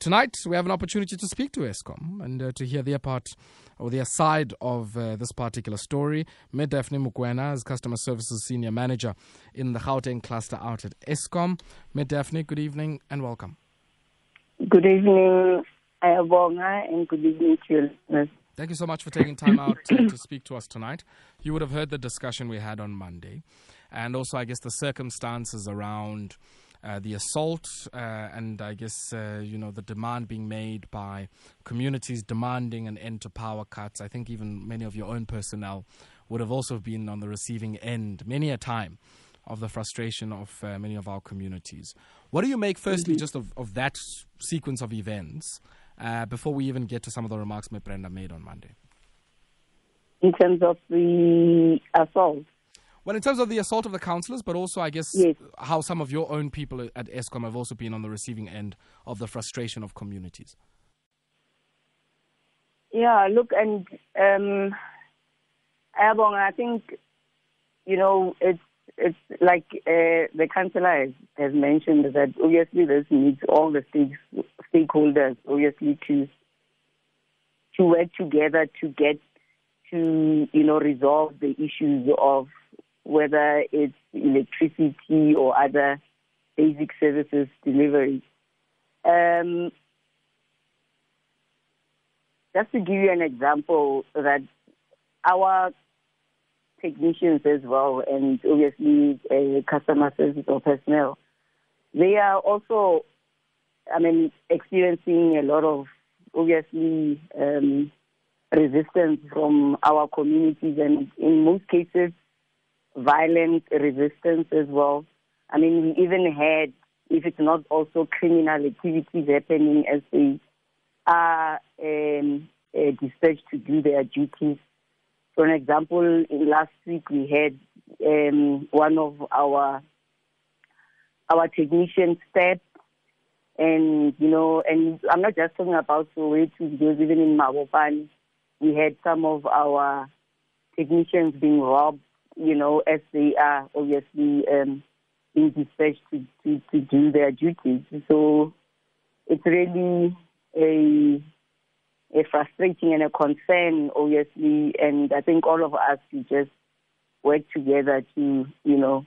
Tonight, we have an opportunity to speak to Eskom and uh, to hear their part or their side of uh, this particular story. Me Daphne Mokwena is Customer Services Senior Manager in the Gauteng Cluster out at Eskom. Me Daphne, good evening and welcome. Good evening, Ayabonga, and good evening to your listeners. Thank you so much for taking time out to, to speak to us tonight. You would have heard the discussion we had on Monday, and also, I guess, the circumstances around uh, the assault uh, and I guess uh, you know the demand being made by communities demanding an end to power cuts. I think even many of your own personnel would have also been on the receiving end many a time of the frustration of uh, many of our communities. What do you make, firstly, mm-hmm. just of, of that sequence of events uh, before we even get to some of the remarks my Brenda made on Monday? In terms of the assault? Well, in terms of the assault of the councillors, but also, I guess, yes. how some of your own people at Eskom have also been on the receiving end of the frustration of communities. Yeah, look, and um, Ayabong, I think, you know, it's it's like uh, the councillor has, has, mentioned that obviously this needs all the stakeholders, obviously, to to work together to get to you know resolve the issues of whether it's electricity or other basic services delivery. Um, just to give you an example, that our technicians as well, and obviously uh, customer service or personnel, they are also, I mean, experiencing a lot of obviously um, resistance from our communities, and in most cases, violent resistance as well. I mean, we even had, if it's not also criminal activities happening as they are um, uh, dispatched to do their duties. For an example, last week we had um, one of our our technicians stabbed, and you know, and I'm not just talking about Soweto because even in Mabopane, we had some of our technicians being robbed you know, as they are obviously um, being dispatched to, to, to do their duties. So it's really a a frustrating and a concern, obviously, and I think all of us should just work together to, you know,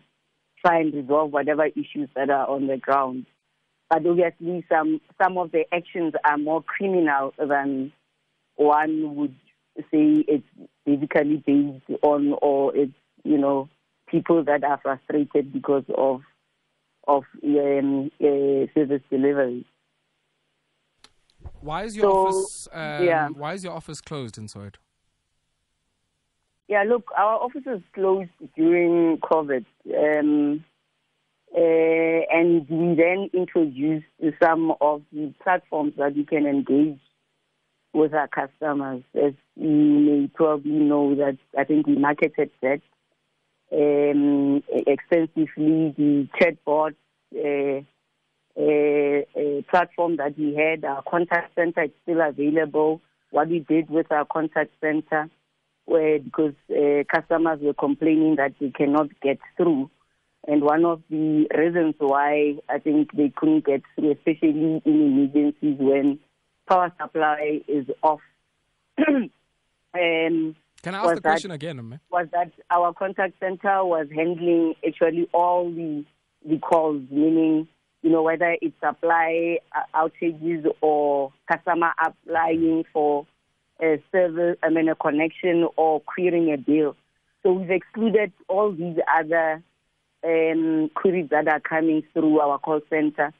try and resolve whatever issues that are on the ground. But obviously, some some of the actions are more criminal than one would say it's basically based on, or it's you know, people that are frustrated because of of um, uh, service delivery. Why is your so, office? Um, yeah. Why is your office closed in Soweto? Yeah, look, our office is closed during COVID, um, uh, and we then introduced some of the platforms that you can engage with our customers. As you may probably know, that I think we marketed that um, extensively the chatbot uh, uh, uh, platform that we had. Our contact center is still available. What we did with our contact center, where because uh, customers were complaining that they cannot get through. And one of the reasons why I think they couldn't get through, especially in emergencies when power supply is off. um, can I ask the question that, again? Was that our contact center was handling actually all the the calls, meaning you know whether it's supply uh, outages or customer applying for a service, I mean a connection or querying a bill. So we've excluded all these other um, queries that are coming through our call center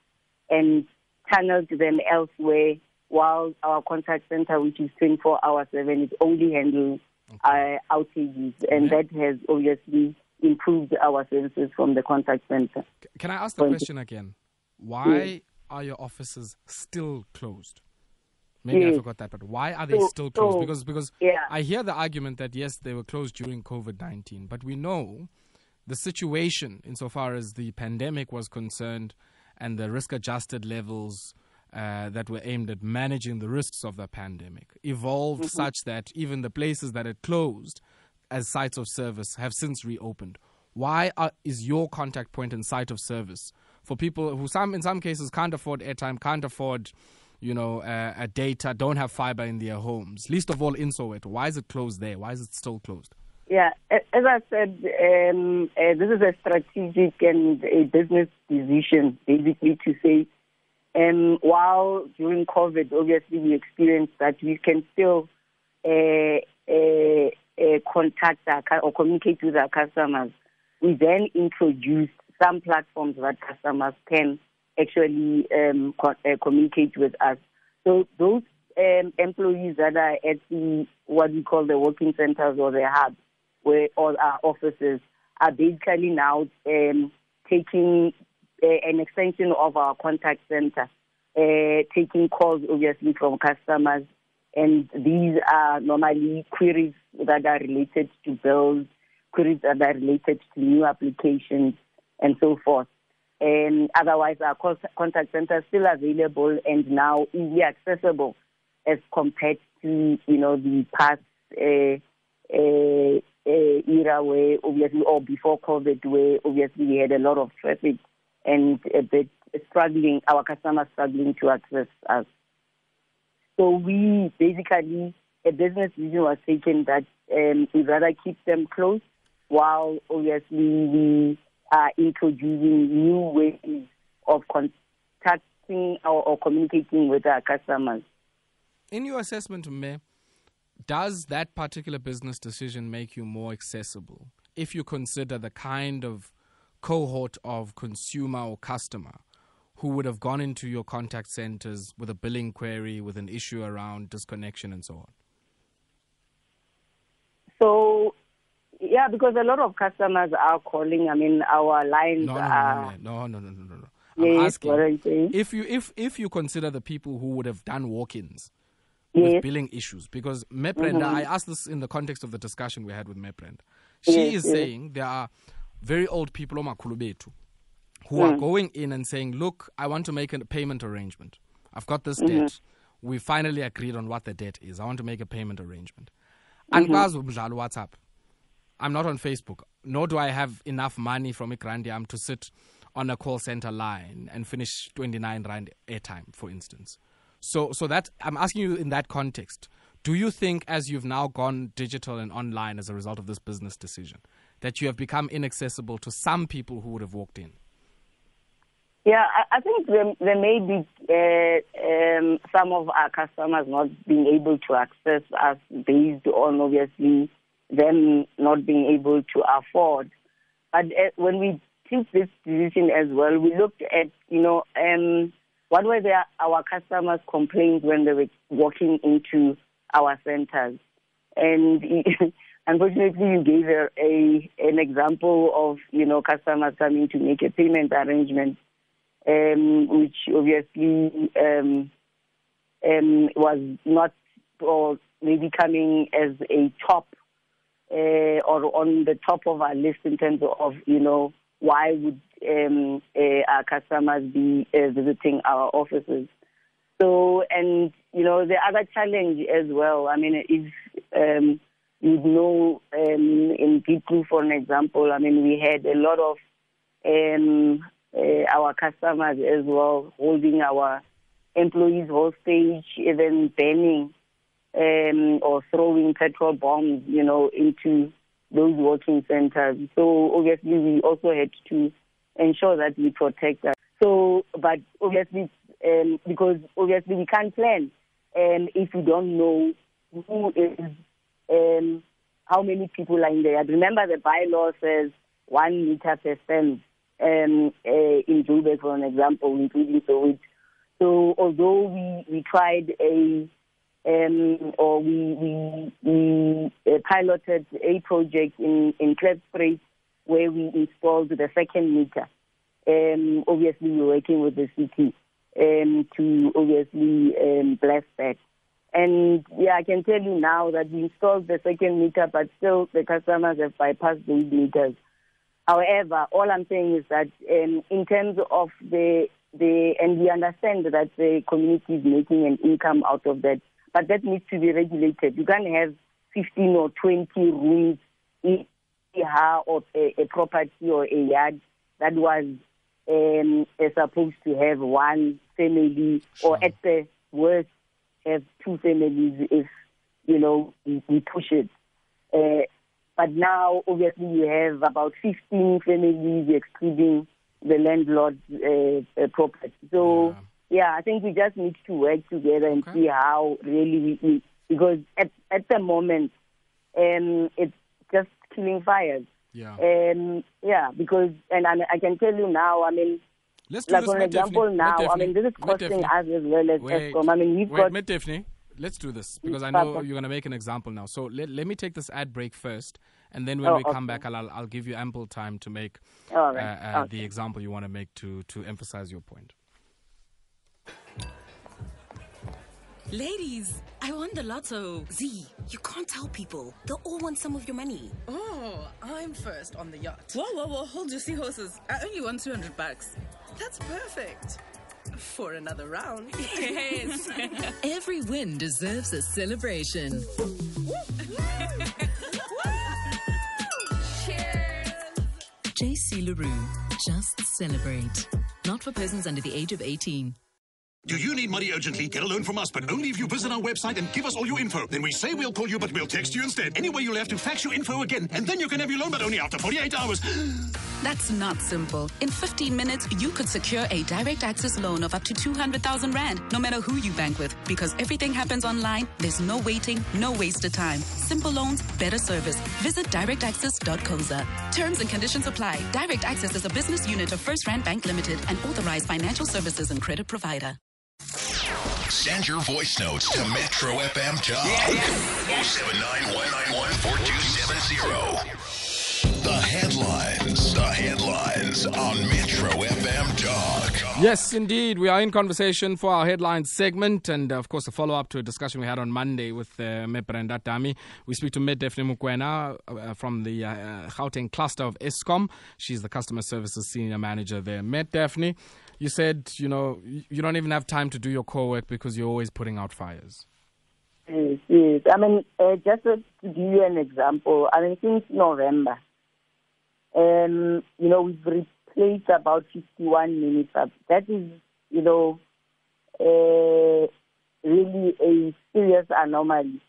and channeled them elsewhere while our contact center, which is 24 hours 7, is only handling. Uh, outages, and that has obviously improved our services from the contact center. Can I ask the question again? Why yes. are your offices still closed? Maybe yes. I forgot that, but why are they so, still closed? So, because because yeah. I hear the argument that yes, they were closed during COVID nineteen, but we know the situation insofar as the pandemic was concerned and the risk adjusted levels uh, that were aimed at managing the risks of the pandemic evolved mm-hmm. such that even the places that had closed as sites of service have since reopened. Why are, is your contact point and site of service for people who some in some cases can't afford airtime, can't afford you know, uh, data, don't have fiber in their homes. Least of all in Soweto. Why is it closed there? Why is it still closed? Yeah, as I said, um, uh, this is a strategic and a business decision, basically to say, um, while during COVID, obviously we experienced that we can still uh, uh, uh contact our, or communicate with our customers. We then introduced some platforms that customers can actually um, co- uh, communicate with us. So those um, employees that are at the what we call the working centers or the hubs, where all our offices are basically now um, taking an extension of our contact center, uh, taking calls obviously from customers, and these are normally queries that are related to bills, queries that are related to new applications, and so forth. And otherwise, our contact center is still available and now easily accessible as compared to you know the past uh, uh, era where obviously or before COVID where obviously we had a lot of traffic and a bit struggling our customers struggling to access us. So we basically a business decision was taken that um, we rather keep them close while obviously we are introducing new ways of contacting or, or communicating with our customers. In your assessment, Mayor, does that particular business decision make you more accessible if you consider the kind of cohort of consumer or customer who would have gone into your contact centers with a billing query, with an issue around disconnection and so on? So yeah, because a lot of customers are calling. I mean, our lines no, no, are. No, no, no, no, no, no. I'm asking what are you saying? if you if if you consider the people who would have done walk-ins yes. with billing issues, because Me Brenda, mm-hmm. I asked this in the context of the discussion we had with Me Brenda. She yes, is yes. saying there are very old people, Omakulubetu, who mm. are going in and saying, "Look, I want to make a payment arrangement. I've got this mm-hmm. debt. We finally agreed on what the debt is. I want to make a payment arrangement." Mm-hmm. WhatsApp I'm not on Facebook, nor do I have enough money from Igrandiam to sit on a call center line and finish 29 rand airtime, for instance. So, so that I'm asking you in that context. Do you think, as you've now gone digital and online as a result of this business decision, that you have become inaccessible to some people who would have walked in? Yeah, I, I think there, there, may be uh, um, some of our customers not being able to access us based on obviously them not being able to afford. But uh, when we took this decision as well, we looked at, you know, um, what were the, our customers' complaints when they were walking into our centers. And unfortunately, you gave a, a, an example of, you know, customers coming to make a payment arrangement, um, which obviously um, um, was not or maybe coming as a top uh, or on the top of our list in terms of, you know, why would um, uh, our customers be uh, visiting our offices. So, and, you know, the other challenge as well, I mean, is um, you know, um, in People, for an example, I mean, we had a lot of um, uh, our customers as well holding our employees hostage, even banning um, or throwing petrol bombs, you know, into those working centers. So obviously we also had to ensure that we protect that. So, but obviously, um, because obviously we can't plan um, if we don't know who is, um, how many people are in there. Remember the bylaw says one meter per fence um, uh, in Joburg, for an example, including so. So although we, we tried a um, or we, we, we uh, piloted a project in, in Klipspruit where we installed the second meter. Um, obviously, we're working with the city um, to obviously um, bless that. And yeah, I can tell you now that we installed the second meter, but still the customers have bypassed those meters. However, all I'm saying is that um, in terms of the the and we understand that the community is making an income out of that but that needs to be regulated. You can't have 15 or 20 rooms in a or a, a property or a yard that was um, supposed to have one family sure. or at the worst have two families if you know we, we push it. Uh, but now, obviously, you have about 15 families excluding the landlord's uh, uh, property. So, yeah. yeah. I think we just need to work together and okay. see how really we, we because at at the moment, um, it's just killing fires. Yeah. Um, yeah, because and I, I can tell you now, I mean, Let's do like for example now, I mean, this is costing us as well as wait, Eskom. I mean, we've wait, got. Daphne, let's do this because I know you're going to make an example now. So let, let me take this ad break first, and then when oh, we come okay. back, I'll, I'll give you ample time to make right. uh, uh, okay. the example you want to make to, to emphasize your point. Ladies, I won the lotto. Z, you can't tell people. They'll all want some of your money. Oh, I'm first on the yacht. Whoa, whoa, whoa, hold your seahorses. I only won 200 bucks. That's perfect. For another round. Yes. Every win deserves a celebration. Cheers. JC Le Roux, just celebrate. Not for persons under the age of 18. Do you need money urgently? Get a loan from us, but only if you visit our website and give us all your info. Then we say we'll call you, but we'll text you instead. Anyway, you'll have to fax your info again, and then you can have your loan, but only after 48 hours. That's not simple. In 15 minutes, you could secure a direct access loan of up to 200,000 Rand, no matter who you bank with. Because everything happens online, there's no waiting, no wasted time. Simple loans, better service. Visit directaccess.coza. Terms and conditions apply. Direct Access is a business unit of FirstRand Bank Limited and authorized financial services and credit provider. Send your voice notes to Metro FM Talk. 079 The headlines. The headlines on Metro FM Talk. Yes, indeed. We are in conversation for our headlines segment and, uh, of course, a follow up to a discussion we had on Monday with uh, Me Brenda Tami. We speak to Met Daphne Mokwena uh, from the uh, Gauteng cluster of Eskom. She's the customer services senior manager there. Met Daphne, you said, you know, you don't even have time to do your core work because you're always putting out fires. Yes, yes. I mean, uh, just to give you an example, I mean, since November, um, you know, we've replaced about 51 minisubs. That is, you know, uh, really a serious anomaly.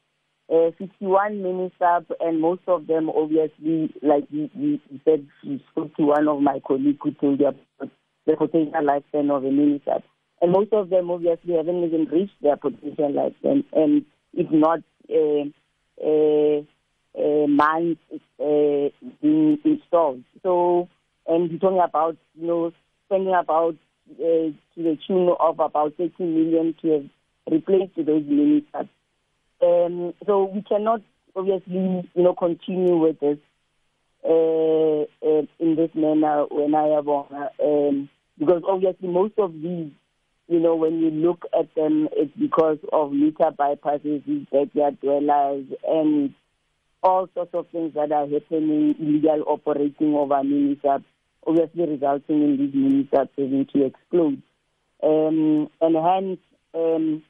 Uh, 51 minisubs up, and most of them, obviously, like you, you said, you spoke to one of my colleagues who told you about the potential lifespan of a minisub. And most of them obviously haven't even reached their potential lifespan, and if not uh, uh, uh, mines being installed. So, and we're talking about, you know, spending about uh, to the tune of about 30 million to have replaced those minisubs. Um, so we cannot obviously, you know, continue with this uh, uh, in this manner when I have um, because obviously most of these, you know, when you look at them, it's because of meter bypasses, these backyard dwellers, and all sorts of things that are happening, illegal operating of over minisubs, obviously resulting in these minisubs having to explode. Um, and hence, um,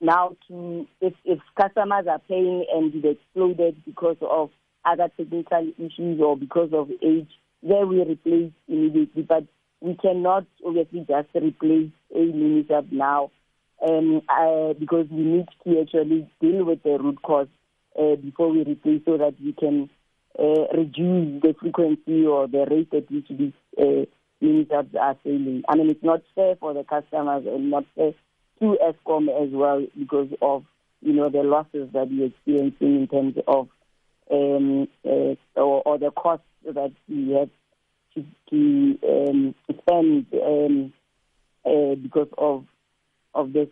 now to if, if customers are paying and it exploded because of other technical issues or because of age, then we replace immediately. But we cannot obviously just replace a minisub now um, uh, because we need to actually deal with the root cause uh, before we replace so that we can uh, reduce the frequency or the rate at which these uh, minisubs are failing. I mean, it's not fair for the customers and not fair to Eskom as well because of, you know, the losses that we're experiencing in terms of um, uh, or, or the costs that we have to, to um, spend um, uh, because of of this.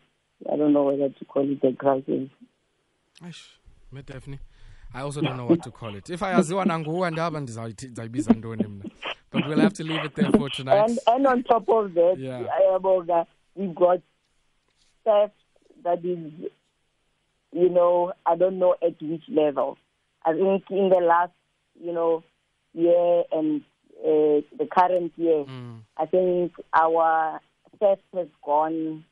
I don't know whether to call it a crisis. Me Daphne. I also don't know what to call it. If I aziwa nanguwa ndaba ndizayibiza ntoni mna. But we'll have to leave it there for tonight. And, and on top of that, Yeah. we've got theft that is, you know, I don't know at which level. I think in the last, you know, year and uh, the current year, Mm. I think our theft has gone,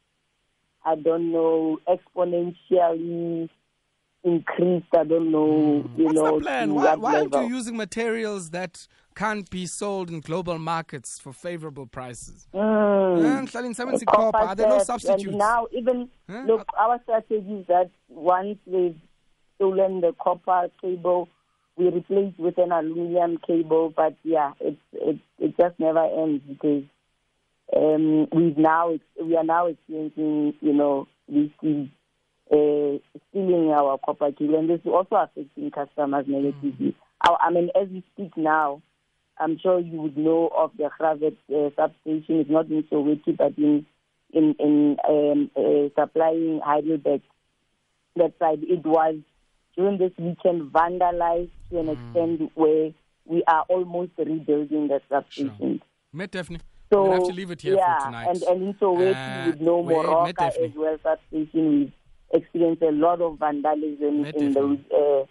I don't know, exponentially increased. I don't know, you Mm. What's know, the plan? Why, why aren't you using materials that can't be sold in global markets for favorable prices. Mm. Ngihlala ngisebenzisa. Are there no substitutes? And now, even Huh? look, our strategy is that once we've stolen the copper cable, we replaced with an aluminum cable. But yeah, it it it just never ends because um, we've now we are now experiencing, you know, these thieves uh, stealing our copper cable, and this is also affecting customers negatively. Our, I mean, as we speak now, I'm sure you would know of the Gravet uh, substation. It's not in Soweto, but in in in um, uh, supplying Heidelberg. That side, it was during this weekend vandalized to an extent where we are almost rebuilding the substation. Met Daphne. So we'll have to leave it here yeah, for tonight. and and in Soweto, Uh, you would know wait, Moroka Met Daphne. as well substation. We've experienced a lot of vandalism Met in the uh,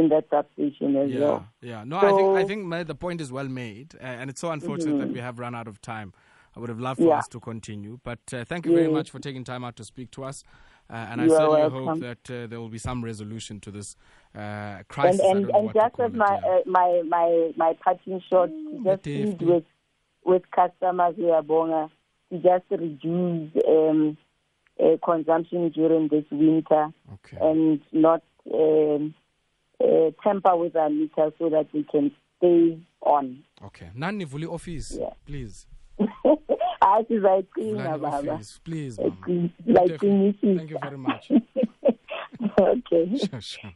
in that substation as Yeah, well. yeah. No, I think I Mm-hmm. think the point is well made, uh, and it's so unfortunate that we have run out of time. I would have loved for Yeah. us to continue, but uh, thank you very much for taking time out to speak to us. Uh, and I You are certainly hope that uh, there will be some resolution to this uh, And crisis. I and, and just as my uh, my my my parting shot, to just plead with with customers who are bonga to just reduce um, uh, consumption during this winter okay. and not um, uh, tamper with our meters so that we can stay on. okay. Nani vuli office, Yeah. please. Hayi sizayicina Vulani baba. office, please. mama. Sizayiqinisisa. Thank you very much. okay. Sure, sure.